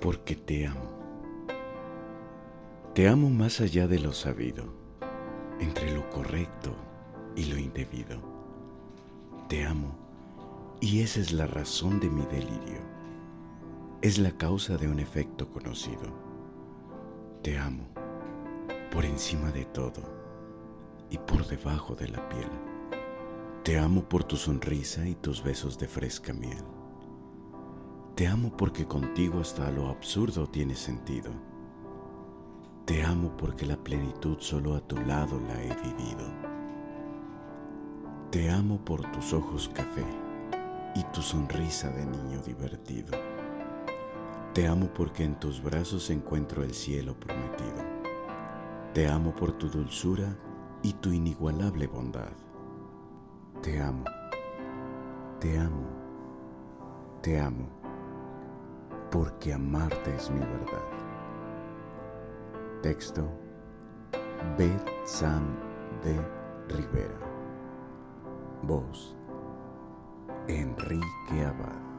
porque te amo. Te amo más allá de lo sabido, entre lo correcto y lo indebido. Te amo y esa es la razón de mi delirio. Es la causa de un efecto conocido. Te amo por encima de todo y por debajo de la piel. Te amo por tu sonrisa y tus besos de fresca miel. Te amo porque contigo hasta lo absurdo tiene sentido. Te amo porque la plenitud solo a tu lado la he vivido. Te amo por tus ojos café y tu sonrisa de niño divertido. Te amo porque en tus brazos encuentro el cielo prometido. Te amo por tu dulzura y tu inigualable bondad. Te amo, te amo, te amo porque amarte es mi verdad. Texto Beth Sam de Rivera. Voz Enrique Abad.